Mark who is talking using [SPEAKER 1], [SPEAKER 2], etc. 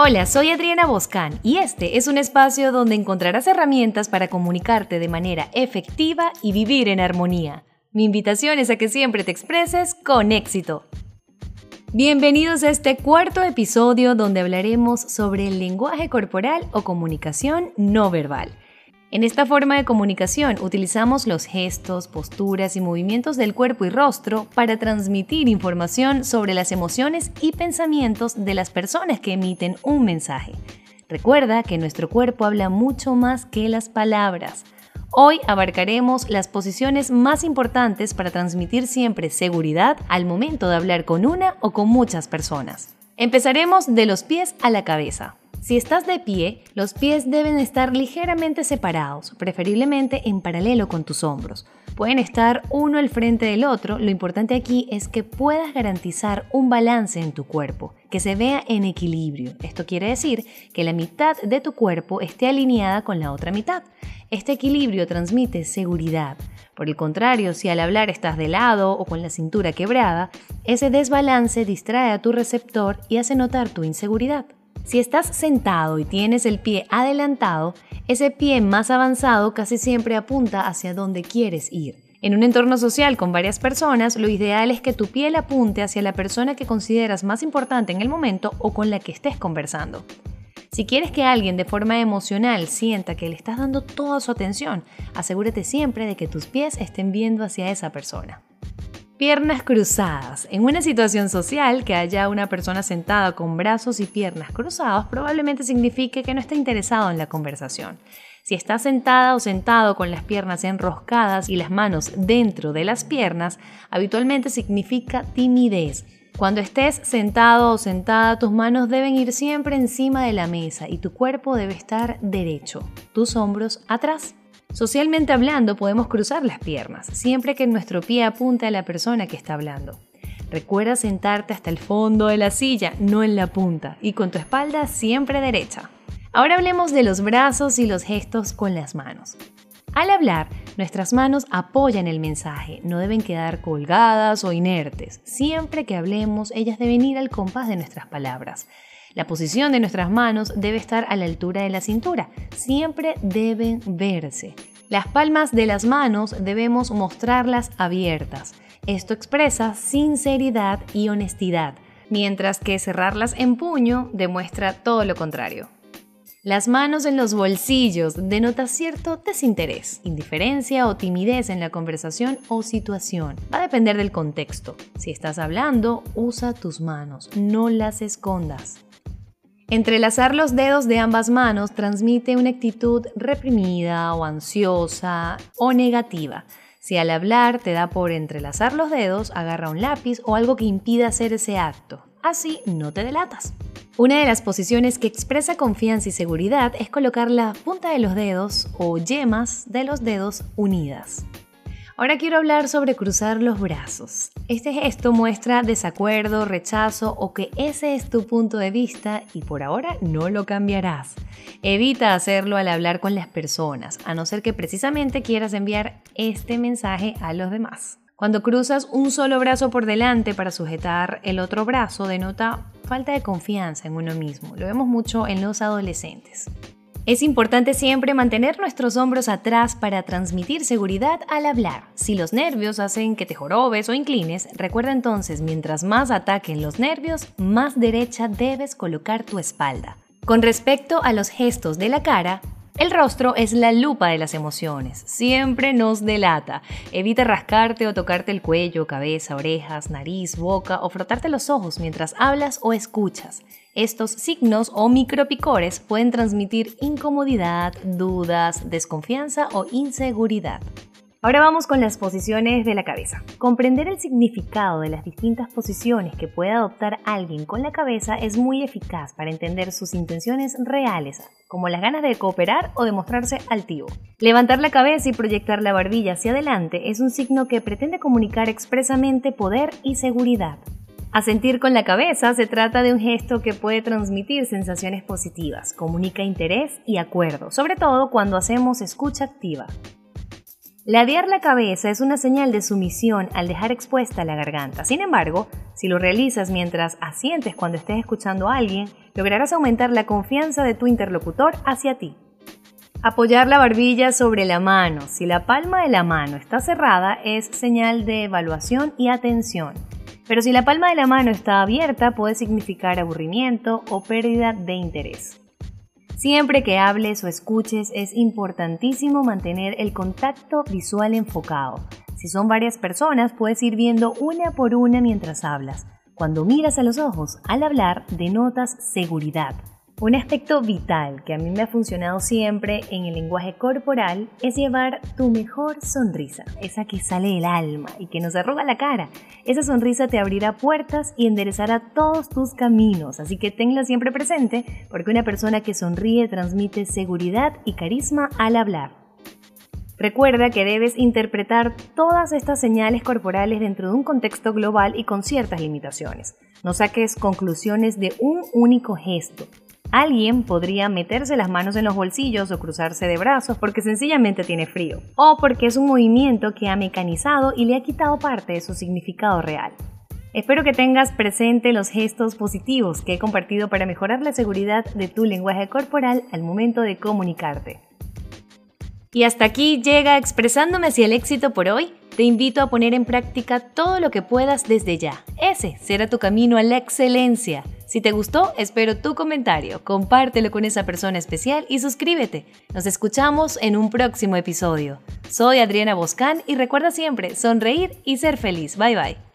[SPEAKER 1] Hola, soy Adriana Boscan y este es un espacio donde encontrarás herramientas para comunicarte de manera efectiva y vivir en armonía. Mi invitación es a que siempre te expreses con éxito. Bienvenidos a este cuarto episodio donde hablaremos sobre el lenguaje corporal o comunicación no verbal. En esta forma de comunicación utilizamos los gestos, posturas y movimientos del cuerpo y rostro para transmitir información sobre las emociones y pensamientos de las personas que emiten un mensaje. Recuerda que nuestro cuerpo habla mucho más que las palabras. Hoy abarcaremos las posiciones más importantes para transmitir siempre seguridad al momento de hablar con una o con muchas personas. Empezaremos de los pies a la cabeza. Si estás de pie, los pies deben estar ligeramente separados, preferiblemente en paralelo con tus hombros. Pueden estar uno al frente del otro, lo importante aquí es que puedas garantizar un balance en tu cuerpo, que se vea en equilibrio. Esto quiere decir que la mitad de tu cuerpo esté alineada con la otra mitad. Este equilibrio transmite seguridad. Por el contrario, si al hablar estás de lado o con la cintura quebrada, ese desbalance distrae a tu receptor y hace notar tu inseguridad. Si estás sentado y tienes el pie adelantado, ese pie más avanzado casi siempre apunta hacia donde quieres ir. En un entorno social con varias personas, lo ideal es que tu piel apunte hacia la persona que consideras más importante en el momento o con la que estés conversando. Si quieres que alguien de forma emocional sienta que le estás dando toda su atención, asegúrate siempre de que tus pies estén viendo hacia esa persona. Piernas cruzadas. En una situación social que haya una persona sentada con brazos y piernas cruzados probablemente signifique que no está interesado en la conversación. Si está sentada o sentado con las piernas enroscadas y las manos dentro de las piernas, habitualmente significa timidez. Cuando estés sentado o sentada, tus manos deben ir siempre encima de la mesa y tu cuerpo debe estar derecho, tus hombros atrás. Socialmente hablando, podemos cruzar las piernas, siempre que nuestro pie apunte a la persona que está hablando. Recuerda sentarte hasta el fondo de la silla, no en la punta, y con tu espalda siempre derecha. Ahora hablemos de los brazos y los gestos con las manos. Al hablar, nuestras manos apoyan el mensaje, no deben quedar colgadas o inertes. Siempre que hablemos, ellas deben ir al compás de nuestras palabras. La posición de nuestras manos debe estar a la altura de la cintura. Siempre deben verse. Las palmas de las manos debemos mostrarlas abiertas. Esto expresa sinceridad y honestidad, mientras que cerrarlas en puño demuestra todo lo contrario. Las manos en los bolsillos denota cierto desinterés, indiferencia o timidez en la conversación o situación. Va a depender del contexto. Si estás hablando, usa tus manos, no las escondas. Entrelazar los dedos de ambas manos transmite una actitud reprimida o ansiosa o negativa. Si al hablar te da por entrelazar los dedos, agarra un lápiz o algo que impida hacer ese acto. Así no te delatas. Una de las posiciones que expresa confianza y seguridad es colocar la punta de los dedos o yemas de los dedos unidas. Ahora quiero hablar sobre cruzar los brazos. Este gesto muestra desacuerdo, rechazo o que ese es tu punto de vista y por ahora no lo cambiarás. Evita hacerlo al hablar con las personas, a no ser que precisamente quieras enviar este mensaje a los demás. Cuando cruzas un solo brazo por delante para sujetar el otro brazo denota falta de confianza en uno mismo. Lo vemos mucho en los adolescentes. Es importante siempre mantener nuestros hombros atrás para transmitir seguridad al hablar. Si los nervios hacen que te jorobes o inclines, recuerda entonces, mientras más ataquen los nervios, más derecha debes colocar tu espalda. Con respecto a los gestos de la cara, el rostro es la lupa de las emociones, siempre nos delata. Evita rascarte o tocarte el cuello, cabeza, orejas, nariz, boca o frotarte los ojos mientras hablas o escuchas. Estos signos o micropicores pueden transmitir incomodidad, dudas, desconfianza o inseguridad. Ahora vamos con las posiciones de la cabeza. Comprender el significado de las distintas posiciones que puede adoptar alguien con la cabeza es muy eficaz para entender sus intenciones reales, como las ganas de cooperar o de mostrarse altivo. Levantar la cabeza y proyectar la barbilla hacia adelante es un signo que pretende comunicar expresamente poder y seguridad. Asentir con la cabeza se trata de un gesto que puede transmitir sensaciones positivas, comunica interés y acuerdo, sobre todo cuando hacemos escucha activa. Ladear la cabeza es una señal de sumisión al dejar expuesta la garganta. Sin embargo, si lo realizas mientras asientes cuando estés escuchando a alguien, lograrás aumentar la confianza de tu interlocutor hacia ti. Apoyar la barbilla sobre la mano. Si la palma de la mano está cerrada, es señal de evaluación y atención. Pero si la palma de la mano está abierta, puede significar aburrimiento o pérdida de interés. Siempre que hables o escuches es importantísimo mantener el contacto visual enfocado. Si son varias personas, puedes ir viendo una por una mientras hablas. Cuando miras a los ojos al hablar, denotas seguridad. Un aspecto vital que a mí me ha funcionado siempre en el lenguaje corporal es llevar tu mejor sonrisa, esa que sale del alma y que nos arruga la cara. Esa sonrisa te abrirá puertas y enderezará todos tus caminos, así que tenla siempre presente porque una persona que sonríe transmite seguridad y carisma al hablar. Recuerda que debes interpretar todas estas señales corporales dentro de un contexto global y con ciertas limitaciones. No saques conclusiones de un único gesto. Alguien podría meterse las manos en los bolsillos o cruzarse de brazos porque sencillamente tiene frío, o porque es un movimiento que ha mecanizado y le ha quitado parte de su significado real. Espero que tengas presente los gestos positivos que he compartido para mejorar la seguridad de tu lenguaje corporal al momento de comunicarte. Y hasta aquí llega expresándome hacia el éxito por hoy. Te invito a poner en práctica todo lo que puedas desde ya. Ese será tu camino a la excelencia. Si te gustó, espero tu comentario, compártelo con esa persona especial y suscríbete. Nos escuchamos en un próximo episodio. Soy Adriana Boscán y recuerda siempre sonreír y ser feliz. Bye bye.